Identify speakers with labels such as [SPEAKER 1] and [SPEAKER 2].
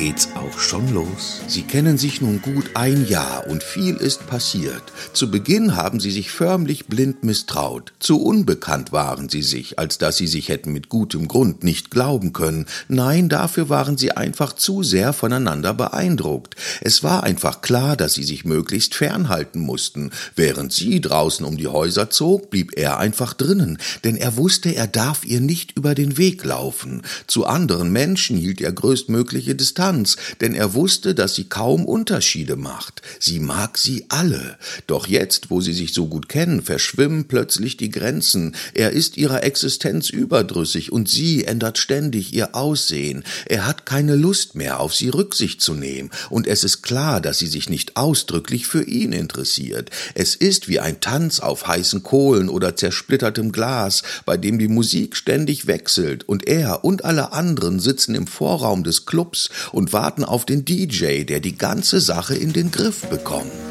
[SPEAKER 1] geht's auch schon los. Sie kennen sich nun gut ein Jahr und viel ist passiert. Zu Beginn haben sie sich förmlich blind misstraut. Zu unbekannt waren sie sich, als dass sie sich hätten mit gutem Grund nicht glauben können. Nein, dafür waren sie einfach zu sehr voneinander beeindruckt. Es war einfach klar, dass sie sich möglichst fernhalten mussten. Während sie draußen um die Häuser zog, blieb er einfach drinnen, denn er wusste, er darf ihr nicht über den Weg laufen. Zu anderen Menschen hielt er größtmögliche Distanz Distanz, denn er wusste, dass sie kaum Unterschiede macht. Sie mag sie alle. Doch jetzt, wo sie sich so gut kennen, verschwimmen plötzlich die Grenzen. Er ist ihrer Existenz überdrüssig und sie ändert ständig ihr Aussehen. Er hat keine Lust mehr, auf sie Rücksicht zu nehmen. Und es ist klar, dass sie sich nicht ausdrücklich für ihn interessiert. Es ist wie ein Tanz auf heißen Kohlen oder zersplittertem Glas, bei dem die Musik ständig wechselt und er und alle anderen sitzen im Vorraum des Clubs und warten auf den DJ, der die ganze Sache in den Griff bekommt.